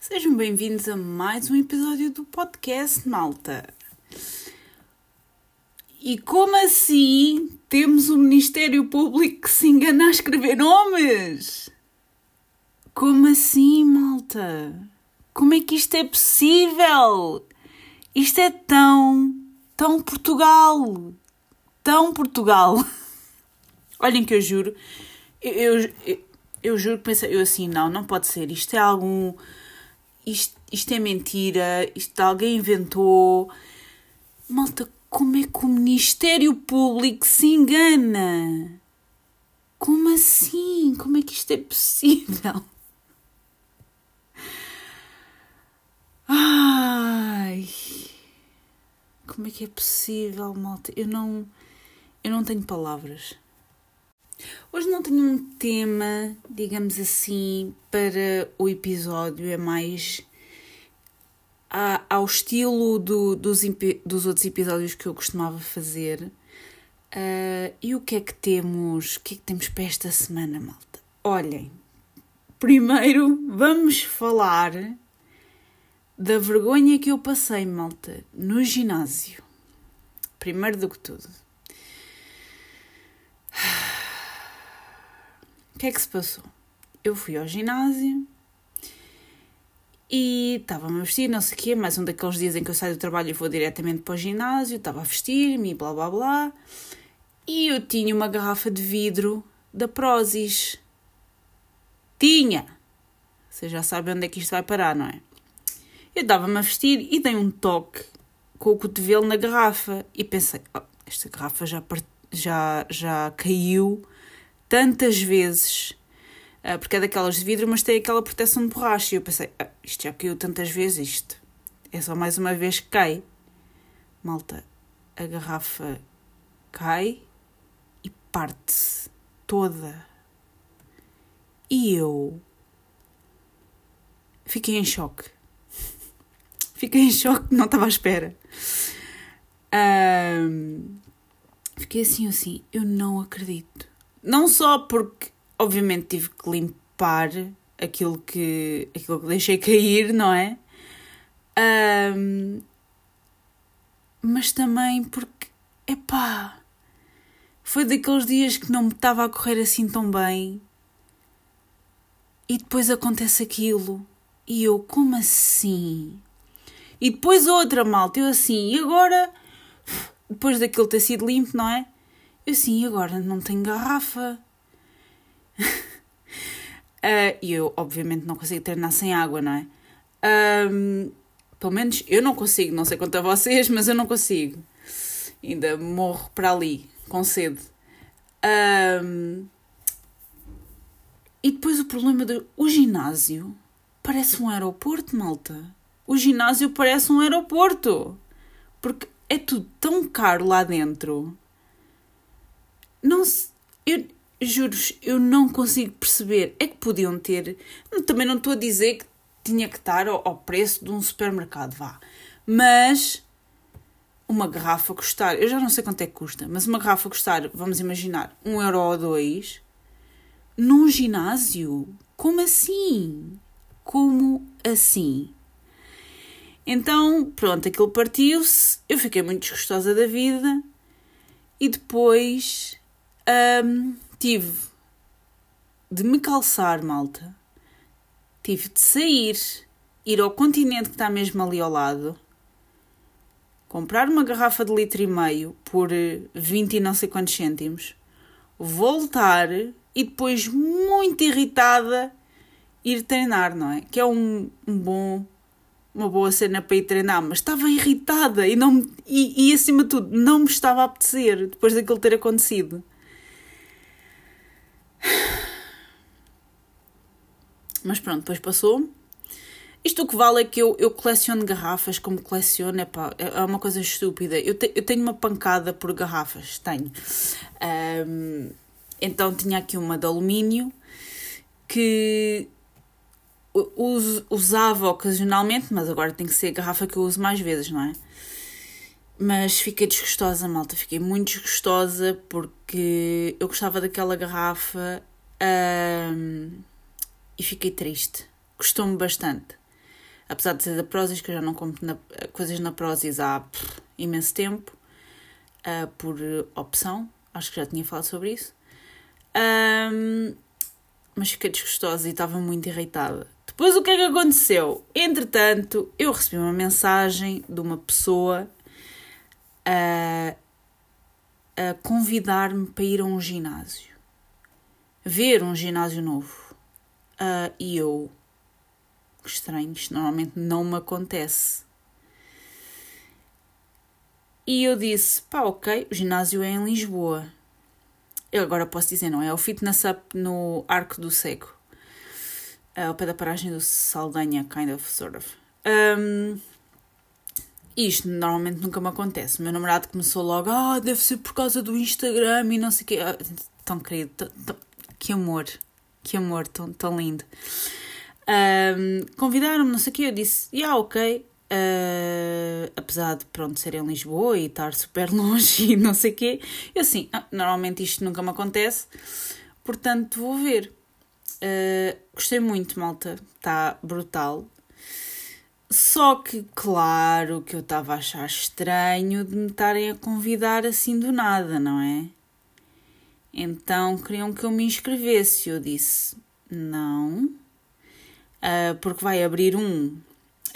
Sejam bem-vindos a mais um episódio do podcast Malta. E como assim temos o Ministério Público que se engana a escrever nomes? Como assim, malta? Como é que isto é possível? Isto é tão, tão Portugal. Tão Portugal. Olhem que eu juro, eu, eu, eu juro que pensei, eu assim, não, não pode ser. Isto é algum. Isto, isto é mentira, isto alguém inventou. Malta, como é que o Ministério Público se engana? Como assim? Como é que isto é possível? Ai, como é que é possível, malta? Eu não, eu não tenho palavras. Hoje não tenho um tema, digamos assim, para o episódio, é mais a, ao estilo do, dos, dos outros episódios que eu costumava fazer. Uh, e o que é que temos? O que é que temos para esta semana, malta? Olhem, primeiro vamos falar da vergonha que eu passei, malta, no ginásio. Primeiro do que tudo. O que é que se passou? Eu fui ao ginásio e estava-me a vestir, não sei o quê, mais um daqueles dias em que eu saio do trabalho e vou diretamente para o ginásio, estava a vestir-me e blá blá blá. E eu tinha uma garrafa de vidro da Prozis. Tinha! Vocês já sabem onde é que isto vai parar, não é? Eu dava-me a vestir e dei um toque com o cotovelo na garrafa e pensei, oh, esta garrafa já, já, já caiu tantas vezes, porque é daquelas de vidro, mas tem aquela proteção de borracha. E eu pensei, ah, isto já caiu tantas vezes, isto é só mais uma vez que cai. Malta, a garrafa cai e parte-se toda. E eu fiquei em choque. Fiquei em choque, não estava à espera. Um, fiquei assim, assim, eu não acredito. Não só porque, obviamente, tive que limpar aquilo que, aquilo que deixei cair, não é? Um, mas também porque, epá, foi daqueles dias que não me estava a correr assim tão bem e depois acontece aquilo e eu, como assim? E depois outra malta, eu assim, e agora, depois daquilo ter sido limpo, não é? Eu assim, agora não tenho garrafa. Uh, e eu, obviamente, não consigo treinar sem água, não é? Pelo menos eu não consigo, não sei quanto a vocês, mas eu não consigo. Ainda morro para ali, com sede. E depois o problema do o ginásio parece um aeroporto, malta. O ginásio parece um aeroporto. Porque é tudo tão caro lá dentro não se, eu juro eu não consigo perceber. É que podiam ter. Também não estou a dizer que tinha que estar ao, ao preço de um supermercado, vá. Mas uma garrafa custar, eu já não sei quanto é que custa, mas uma garrafa custar, vamos imaginar, um euro ou dois, num ginásio? Como assim? Como assim? Então, pronto, aquilo partiu-se, eu fiquei muito desgostosa da vida e depois um, tive de me calçar, malta. Tive de sair, ir ao continente que está mesmo ali ao lado, comprar uma garrafa de litro e meio por 20 e não sei quantos cêntimos, voltar e depois, muito irritada, ir treinar, não é? Que é um, um bom uma boa cena para ir treinar, mas estava irritada e, não, e, e acima de tudo não me estava a apetecer depois daquilo ter acontecido. Mas pronto, depois passou. Isto o que vale é que eu, eu coleciono garrafas como coleciono, epá, é uma coisa estúpida. Eu, te, eu tenho uma pancada por garrafas, tenho. Um, então tinha aqui uma de alumínio que usava ocasionalmente, mas agora tem que ser a garrafa que eu uso mais vezes, não é? Mas fiquei desgostosa, malta. Fiquei muito desgostosa porque eu gostava daquela garrafa um, e fiquei triste. Custou-me bastante. apesar de ser da Prozis, que eu já não compro na, coisas na Prozis há pff, imenso tempo, uh, por opção, acho que já tinha falado sobre isso. Um, mas fiquei desgostosa e estava muito irritada. Depois o que é que aconteceu? Entretanto, eu recebi uma mensagem de uma pessoa a, a convidar-me para ir a um ginásio. Ver um ginásio novo. Uh, e eu, estranho, isto normalmente não me acontece. E eu disse: pá, ok, o ginásio é em Lisboa. Eu agora posso dizer, não é? É o Fitness Up no Arco do Seco. Uh, ao pé da paragem do Saldanha, kind of, sort of. Um, isto normalmente nunca me acontece. O meu namorado começou logo, ah, deve ser por causa do Instagram e não sei o quê. Ah, tão querido, tão, tão, que amor, que amor, tão, tão lindo. Um, Convidaram-me, não sei o quê, eu disse, yeah, ok. Uh, apesar de, pronto, ser em Lisboa e estar super longe e não sei o quê, eu assim, ah, normalmente isto nunca me acontece, portanto vou ver. Uh, gostei muito, malta. Está brutal. Só que, claro, que eu estava a achar estranho de me estarem a convidar assim do nada, não é? Então queriam que eu me inscrevesse. Eu disse não, uh, porque vai abrir um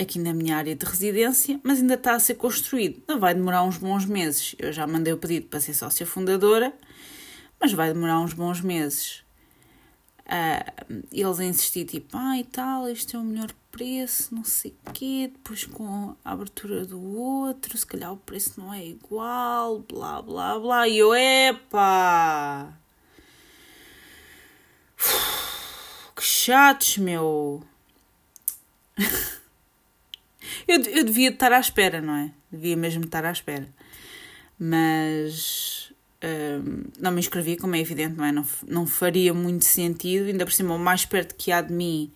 aqui na minha área de residência, mas ainda está a ser construído. Não vai demorar uns bons meses. Eu já mandei o pedido para ser sócia fundadora, mas vai demorar uns bons meses. Uh, eles a insistir, tipo, ah e tal, este é o melhor preço, não sei o quê, depois com a abertura do outro, se calhar o preço não é igual, blá blá blá. E eu, epá! Que chatos, meu! eu, eu devia estar à espera, não é? Devia mesmo estar à espera. Mas não me inscrevi, como é evidente, não é? Não, não faria muito sentido, ainda por cima, o mais perto que há de mim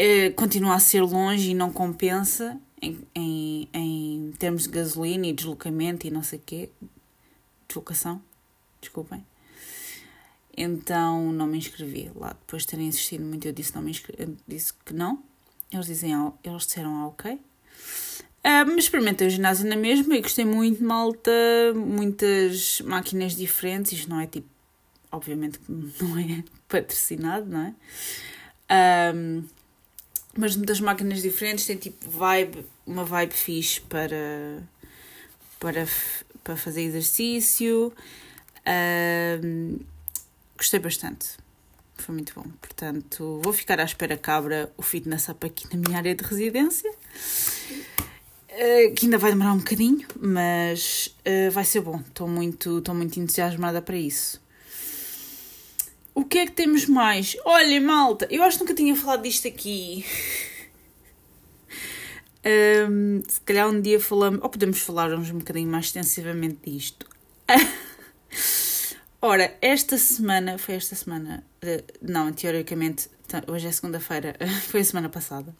uh, continua a ser longe e não compensa em, em, em termos de gasolina e deslocamento e não sei o quê. Deslocação, desculpem. Então não me inscrevi lá. Depois de terem insistido muito, eu disse, não me inscrevi, disse que não. Eles, dizem, eles disseram ah, ok. Mas experimentei o ginásio na mesma e gostei muito, malta. Muitas máquinas diferentes. Isto não é tipo. Obviamente não é patrocinado, não é? Um, mas muitas máquinas diferentes. Tem tipo vibe, uma vibe fixe para, para, para fazer exercício. Um, gostei bastante. Foi muito bom. Portanto, vou ficar à espera cabra o fitness up aqui na minha área de residência. Eh, que ainda vai demorar um bocadinho, mas uh, vai ser bom. Estou muito, estou muito entusiasmada para isso. O que é que temos mais? Olha, malta, eu acho que nunca tinha falado disto aqui. Um, se calhar um dia falamos, ou podemos falar um bocadinho mais extensivamente disto. Ora, esta semana, foi esta semana, não, teoricamente, hoje é segunda-feira, foi a semana passada.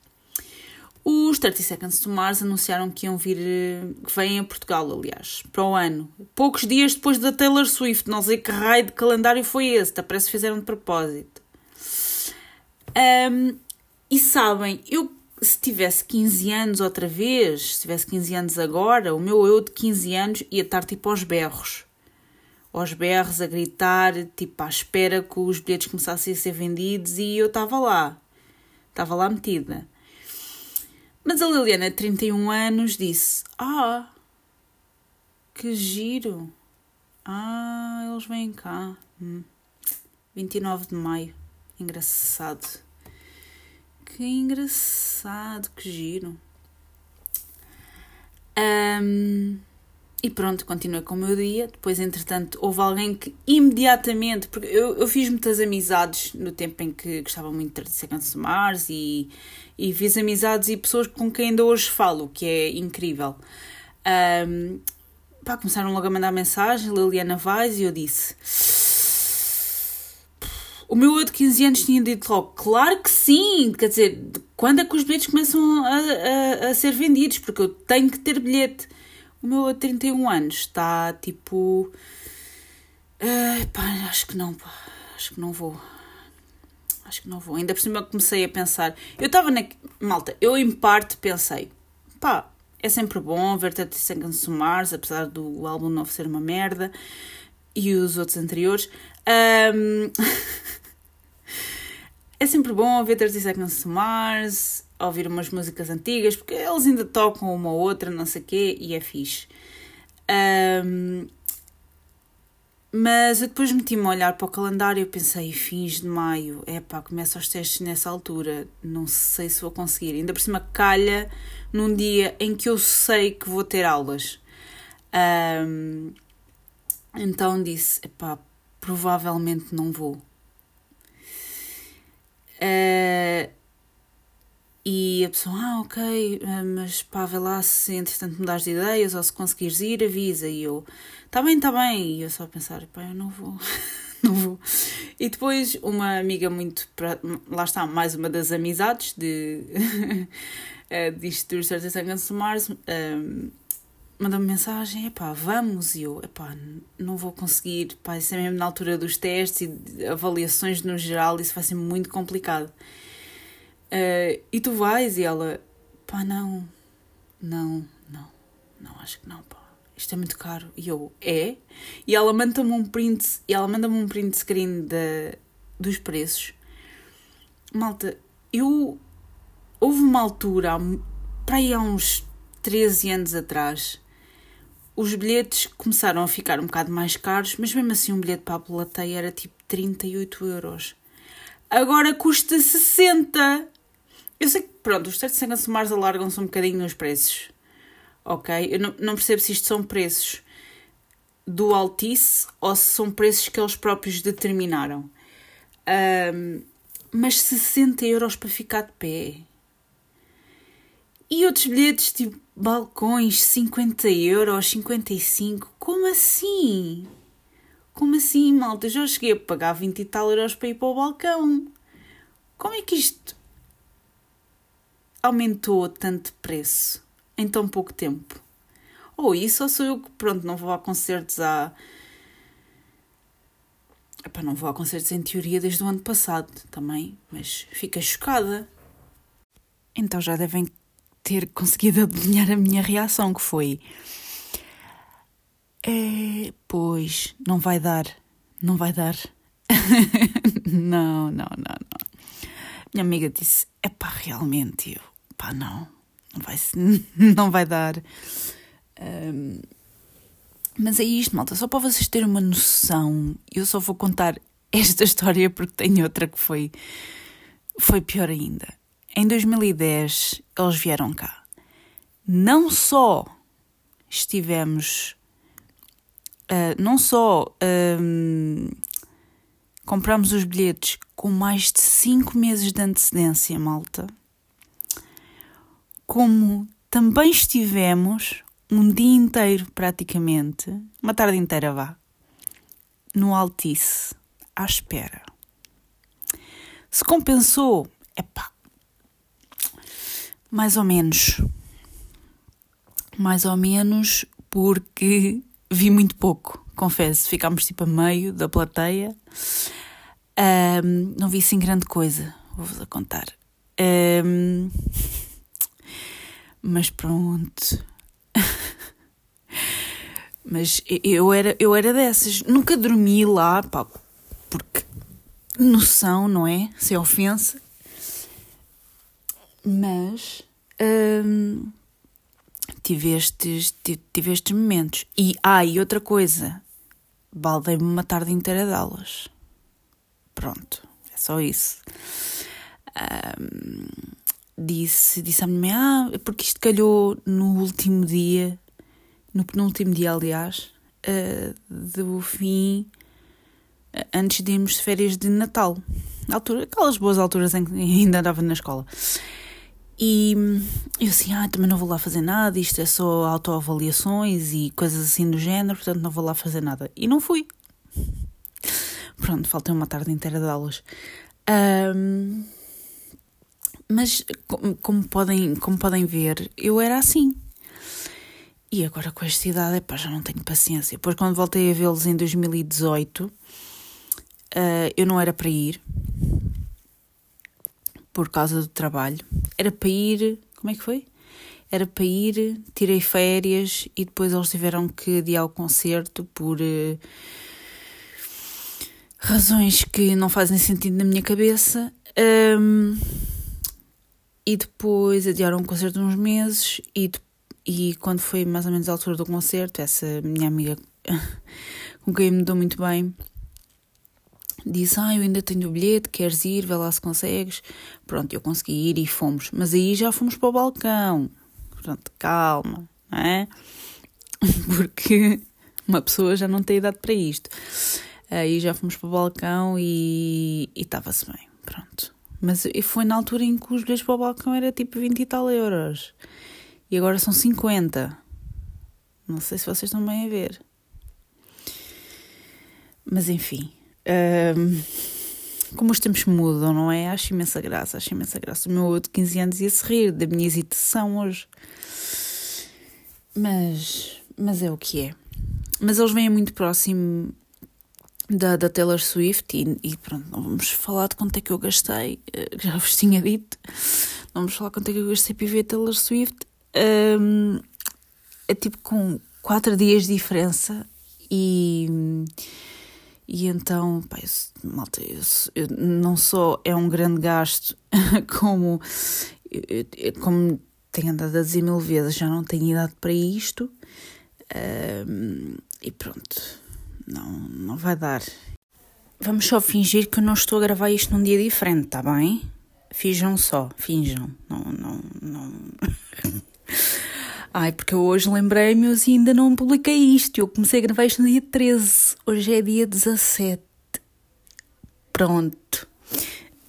Os 30 Seconds to Mars anunciaram que iam vir, que vêm a Portugal, aliás, para o ano. Poucos dias depois da Taylor Swift. Não sei que raio de calendário foi esse, parece que fizeram de propósito. Um, e sabem, eu se tivesse 15 anos outra vez, se tivesse 15 anos agora, o meu eu de 15 anos ia estar tipo aos berros. Aos berros, a gritar, tipo à espera que os bilhetes começassem a ser vendidos e eu estava lá. Estava lá metida. Mas a Liliana, 31 anos, disse: Ah, que giro! Ah, eles vêm cá. Hum. 29 de maio. Engraçado. Que engraçado, que giro. Um, e pronto, continuei com o meu dia. Depois, entretanto, houve alguém que imediatamente. Porque eu, eu fiz muitas amizades no tempo em que gostava muito de 30 Seconds to Mars e, e fiz amizades e pessoas com quem ainda hoje falo, que é incrível. Um, pá, começaram logo a mandar mensagem, Liliana Vaz, e eu disse. O meu outro de 15 anos tinha dito logo, claro que sim! Quer dizer, quando é que os bilhetes começam a, a, a ser vendidos? Porque eu tenho que ter bilhete. O meu a 31 anos está tipo. Uh, pá, acho que não, pá. Acho que não vou. acho que não vou. Ainda por cima comecei a pensar. Eu estava na. Malta, eu em parte pensei, pá, é sempre bom ver 30 Seconds to Mars, apesar do álbum novo ser uma merda e os outros anteriores. Um... é sempre bom ouvir 30 Seconds to Mars, ouvir umas músicas antigas, porque eles ainda tocam uma ou outra, não sei o quê, e é fixe. Um... Mas eu depois meti-me a olhar para o calendário e pensei, fins de maio, é pá, começo os testes nessa altura, não sei se vou conseguir. Ainda por cima calha num dia em que eu sei que vou ter aulas. Um, então disse, epá, provavelmente não vou. Uh, e a pessoa, ah, ok, mas pá, vê lá se entretanto mudares de ideias ou se conseguires ir, avisa. E eu, tá bem, tá bem. E eu só a pensar, pá, eu não vou, não vou. E depois uma amiga muito, lá está, mais uma das amizades de, eh, dos 30 Seconds to Mars, um, mandou-me mensagem, epá, vamos, e eu, epá, não vou conseguir, pá, isso é mesmo na altura dos testes e avaliações no geral, isso vai ser muito complicado. Uh, e tu vais? E ela, pá, não, não, não, não, acho que não, pá. Isto é muito caro. E eu, é? E ela manda-me um print, e ela manda-me um print screen de, dos preços. Malta, eu. Houve uma altura, para aí há uns 13 anos atrás, os bilhetes começaram a ficar um bocado mais caros, mas mesmo assim um bilhete para a plateia era tipo 38 euros. Agora custa 60! Eu sei que, pronto, os 7 Seconds Mars alargam-se um bocadinho os preços. Ok? Eu não, não percebo se isto são preços do Altice ou se são preços que eles próprios determinaram. Um, mas 60 euros para ficar de pé. E outros bilhetes, tipo balcões, 50 euros, 55. Como assim? Como assim, malta? Já cheguei a pagar 20 e tal euros para ir para o balcão. Como é que isto aumentou tanto de preço em tão pouco tempo? Ou isso, ou sou eu que, pronto, não vou a concertos há. Epá, não vou a concertos em teoria desde o ano passado também, mas fica chocada. Então já devem ter conseguido adivinhar a minha reação, que foi. É, pois, não vai dar, não vai dar. não, não, não, não. Minha amiga disse: é pá, realmente, eu pá, não, não vai, não vai dar. Um, mas é isto, malta, só para vocês terem uma noção, eu só vou contar esta história porque tenho outra que foi, foi pior ainda. Em 2010, eles vieram cá. Não só estivemos. Uh, não só um, compramos os bilhetes com mais de 5 meses de antecedência, malta como também estivemos um dia inteiro, praticamente, uma tarde inteira vá, no Altice, à espera. Se compensou, é pá, mais ou menos. Mais ou menos porque vi muito pouco, confesso. Ficámos tipo a meio da plateia. Um, não vi assim grande coisa, vou-vos a contar. Um, mas pronto. Mas eu era, eu era dessas. Nunca dormi lá, pá, porque noção, não é? Sem ofensa. Mas hum, tive, estes, tive estes momentos. E, ah, e outra coisa. Baldei-me uma tarde inteira de aulas. Pronto, é só isso. Um, disse, disse à minha mãe, ah, é porque isto calhou no último dia, no penúltimo dia, aliás, uh, do fim, uh, antes de irmos de férias de Natal. altura, aquelas boas alturas em que ainda andava na escola. E eu assim, ah, também não vou lá fazer nada, isto é só autoavaliações e coisas assim do género, portanto não vou lá fazer nada. E não fui. Pronto, faltei uma tarde inteira de aulas. Um, mas como podem, como podem ver, eu era assim. E agora com esta idade, epá, já não tenho paciência. Depois quando voltei a vê-los em 2018, uh, eh, eu não era para ir. Por causa do trabalho. Era para ir. Como é que foi? Era para ir, tirei férias e depois eles tiveram que adiar o concerto por uh, razões que não fazem sentido na minha cabeça. Um, e depois adiaram o concerto uns meses e, e quando foi mais ou menos a altura do concerto, essa minha amiga com quem me dou muito bem disse: Ah, eu ainda tenho o bilhete, queres ir? Vê lá se consegues. Pronto, eu consegui ir e fomos. Mas aí já fomos para o balcão. Pronto, calma, não é? Porque uma pessoa já não tem idade para isto. Aí já fomos para o balcão e estava-se bem. Pronto. Mas foi na altura em que os bilhetes para o balcão era tipo 20 e tal euros. E agora são 50. Não sei se vocês estão bem a ver. Mas enfim. Como os tempos mudam, não é? Acho imensa graça, acho imensa graça. O meu outro de 15 anos ia-se rir da minha hesitação hoje. Mas, mas é o que é. Mas eles vêm muito próximo da, da Taylor Swift e, e, pronto, não vamos falar de quanto é que eu gastei, eh, já vos tinha dito, não vamos falar quanto é que eu gastei para ver a Taylor Swift. Um, é tipo com 4 dias de diferença e, e então, pá, eu, malta, eu, eu, não só é um grande gasto, como, como tenho andado a dizer mil vezes, já não tenho idade para isto. Um, e pronto não, não vai dar. Vamos só fingir que eu não estou a gravar isto num dia diferente, tá bem? Finjam só, finjam. Não, não, não. Ai, porque eu hoje lembrei-me e ainda não publiquei isto. Eu comecei a gravar isto no dia 13. Hoje é dia 17. Pronto.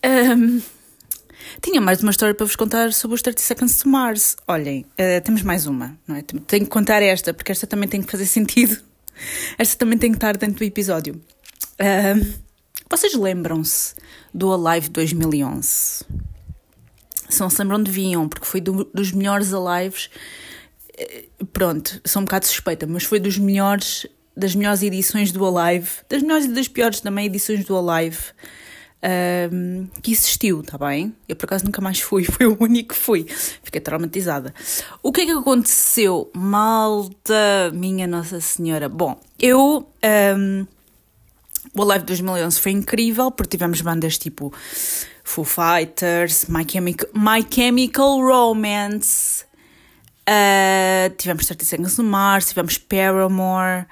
Um, tinha mais uma história para vos contar sobre os 30 Seconds to Mars. Olhem, uh, temos mais uma, não é? Tenho que contar esta, porque esta também tem que fazer sentido. Esta também tem que estar dentro do episódio. Uh, vocês lembram-se do Alive 2011? Se não se lembram, deviam, porque foi do, dos melhores Alives. Pronto, sou um bocado suspeita, mas foi dos melhores, das melhores edições do Alive, das melhores e das piores também edições do Alive um, que existiu, tá bem? Eu por acaso nunca mais fui, foi o único que fui. Fiquei traumatizada. O que é que aconteceu? Malta, minha Nossa Senhora. Bom, eu. Um, o Live 2011 foi incrível porque tivemos bandas tipo Foo Fighters, My Chemical, My Chemical Romance, uh, tivemos 30 Seconds no Mars, tivemos Paramore.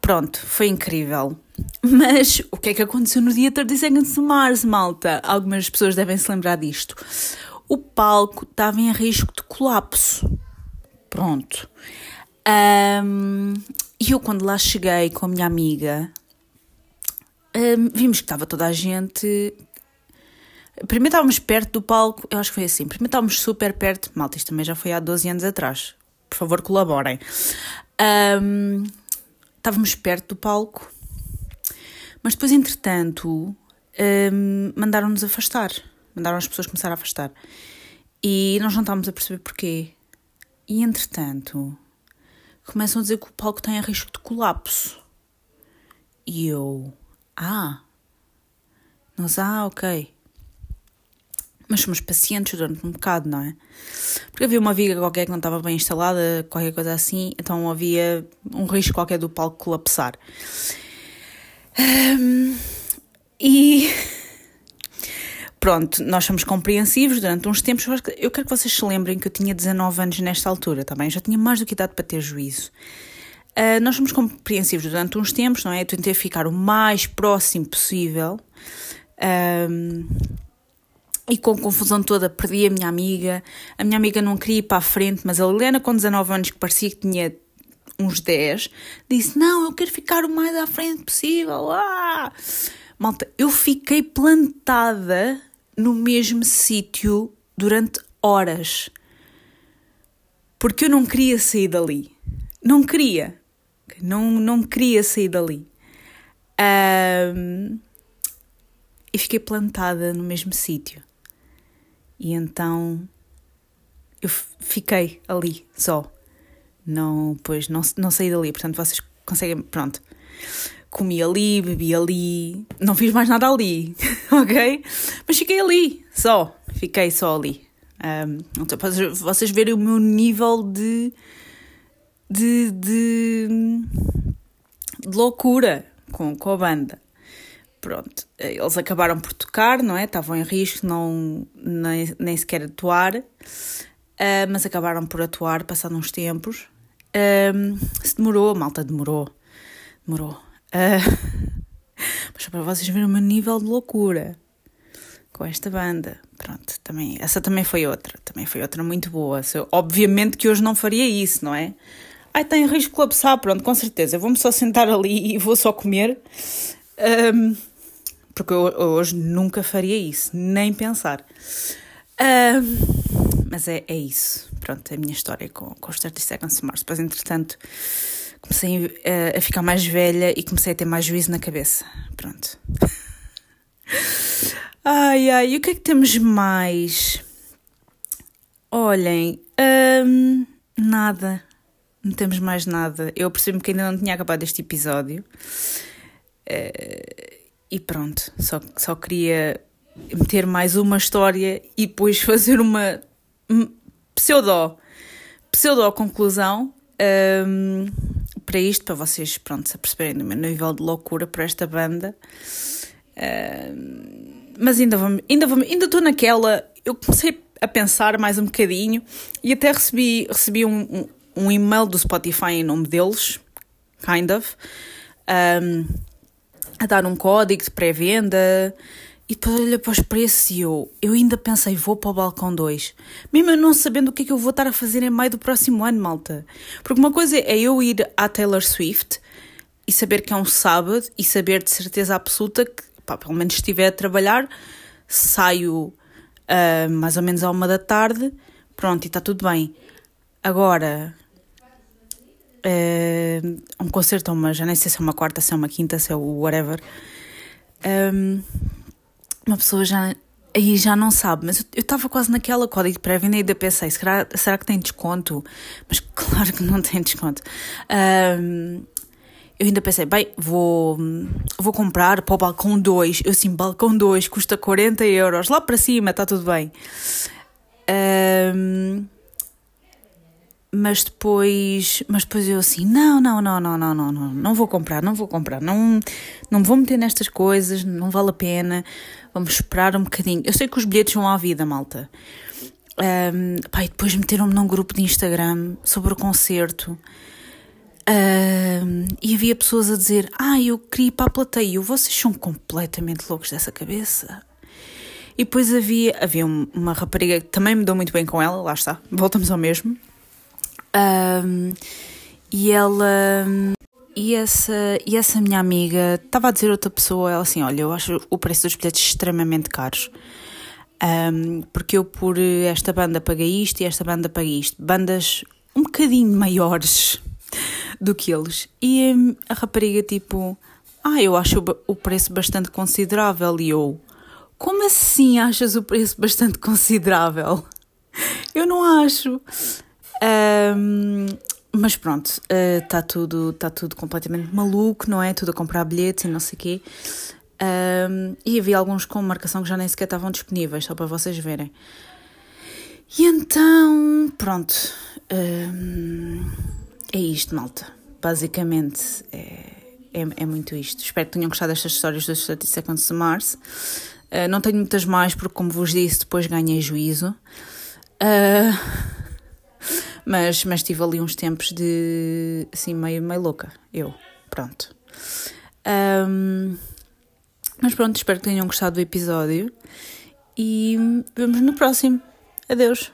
Pronto, foi incrível. Mas o que é que aconteceu no dia 30 Seconds to Mars, malta? Algumas pessoas devem se lembrar disto. O palco estava em risco de colapso. Pronto. E eu, quando lá cheguei com a minha amiga, um, vimos que estava toda a gente. Primeiro estávamos perto do palco, eu acho que foi assim. Primeiro estávamos super perto. Malta, isto também já foi há 12 anos atrás. Por favor, colaborem. Um, estávamos perto do palco mas depois, entretanto, um, mandaram-nos afastar. Mandaram as pessoas começar a afastar. E nós não estávamos a perceber porquê. E, entretanto, começam a dizer que o palco tem a risco de colapso. E eu, ah, nós, ah, ok. Mas somos pacientes durante um bocado, não é? Porque havia uma viga qualquer que não estava bem instalada, qualquer coisa assim, então havia um risco qualquer do palco colapsar. Um, e pronto, nós somos compreensivos durante uns tempos. Eu quero que vocês se lembrem que eu tinha 19 anos nesta altura, também. Tá já tinha mais do que idade para ter juízo. Uh, nós somos compreensivos durante uns tempos, não é? Eu tentei ficar o mais próximo possível. Um, e com a confusão toda perdi a minha amiga. A minha amiga não queria ir para a frente, mas a Helena, com 19 anos, que parecia que tinha uns 10, disse: Não, eu quero ficar o mais à frente possível. Ah! Malta, eu fiquei plantada no mesmo sítio durante horas. Porque eu não queria sair dali. Não queria. Não, não queria sair dali. Um, e fiquei plantada no mesmo sítio. E então eu fiquei ali só não, pois, não, não saí dali, portanto vocês conseguem, pronto. comi ali, bebi ali, não fiz mais nada ali, ok? Mas fiquei ali, só, fiquei só ali. Um, então, para vocês verem o meu nível de, de, de, de loucura com, com a banda. Pronto, eles acabaram por tocar, não é? Estavam em risco, não, nem, nem sequer atuar, uh, mas acabaram por atuar passado uns tempos. Uh, se demorou, a malta demorou, demorou. Uh, mas para vocês verem o meu nível de loucura com esta banda. Pronto, também, essa também foi outra, também foi outra muito boa. Obviamente que hoje não faria isso, não é? Ai, tem risco de colapsar, pronto, com certeza. Vou-me só sentar ali e vou só comer. Um, porque eu, eu, hoje nunca faria isso, nem pensar. Um, mas é, é isso. Pronto, a minha história com, com os 30 Seconds to Mars. Depois, entretanto, comecei a, a ficar mais velha e comecei a ter mais juízo na cabeça. Pronto. Ai, ai, e o que é que temos mais? Olhem, nada. Não temos mais nada. Eu percebi que ainda não tinha acabado este episódio. Uh, e pronto, só, só queria meter mais uma história e depois fazer uma pseudo, pseudo conclusão um, para isto, para vocês pronto, se perceberem o meu nível de loucura para esta banda. Um, mas ainda vamos, ainda vamos, ainda estou naquela. Eu comecei a pensar mais um bocadinho e até recebi, recebi um, um, um e-mail do Spotify em nome deles, kind of, um, a dar um código de pré-venda. E depois olha para os preços e eu, eu ainda pensei, vou para o balcão 2. Mesmo não sabendo o que é que eu vou estar a fazer em maio do próximo ano, malta. Porque uma coisa é eu ir à Taylor Swift e saber que é um sábado e saber de certeza absoluta que, pá, pelo menos estiver a trabalhar, saio uh, mais ou menos à uma da tarde, pronto, e está tudo bem. Agora, uh, um concerto, uma, já nem sei se é uma quarta, se é uma quinta, se é o whatever. Um, uma pessoa já aí já não sabe, mas eu estava quase naquela código de pré-venda e ainda pensei, será, será que tem desconto? Mas claro que não tem desconto. Um, eu ainda pensei, bem, vou, vou comprar para o balcão 2. Eu sim, balcão 2 custa 40 euros. Lá para cima está tudo bem. Um, mas depois, mas depois eu assim, não, não, não, não, não, não, não, não vou comprar, não vou comprar, não, não vou meter nestas coisas, não vale a pena, vamos esperar um bocadinho. Eu sei que os bilhetes vão à vida, malta. Um, pá, e depois meteram-me num grupo de Instagram sobre o concerto. Um, e havia pessoas a dizer: Ah, eu queria ir para a plateia. Vocês são completamente loucos dessa cabeça. E depois havia, havia uma rapariga que também me deu muito bem com ela, lá está, voltamos ao mesmo. Um, e ela. E essa, e essa minha amiga estava a dizer a outra pessoa, ela assim: Olha, eu acho o preço dos bilhetes extremamente caros. Um, porque eu por esta banda paguei isto e esta banda paguei isto. Bandas um bocadinho maiores do que eles. E hum, a rapariga, tipo, ah, eu acho o preço bastante considerável. E eu, como assim achas o preço bastante considerável? Eu não acho. Mas pronto, está uh, tudo, tá tudo completamente maluco, não é? Tudo a comprar bilhetes e não sei o quê. Um, e havia alguns com marcação que já nem sequer estavam disponíveis, só para vocês verem. E então, pronto. Um, é isto, malta. Basicamente, é, é, é, muito isto. Espero que tenham gostado destas histórias dos 30 Seconds to Mars. Uh, não tenho muitas mais, porque, como vos disse, depois ganhei juízo. Uh, mas, mas tive ali uns tempos de. assim, meio, meio louca. Eu. Pronto. Um, mas pronto, espero que tenham gostado do episódio. E vemos no próximo. Adeus.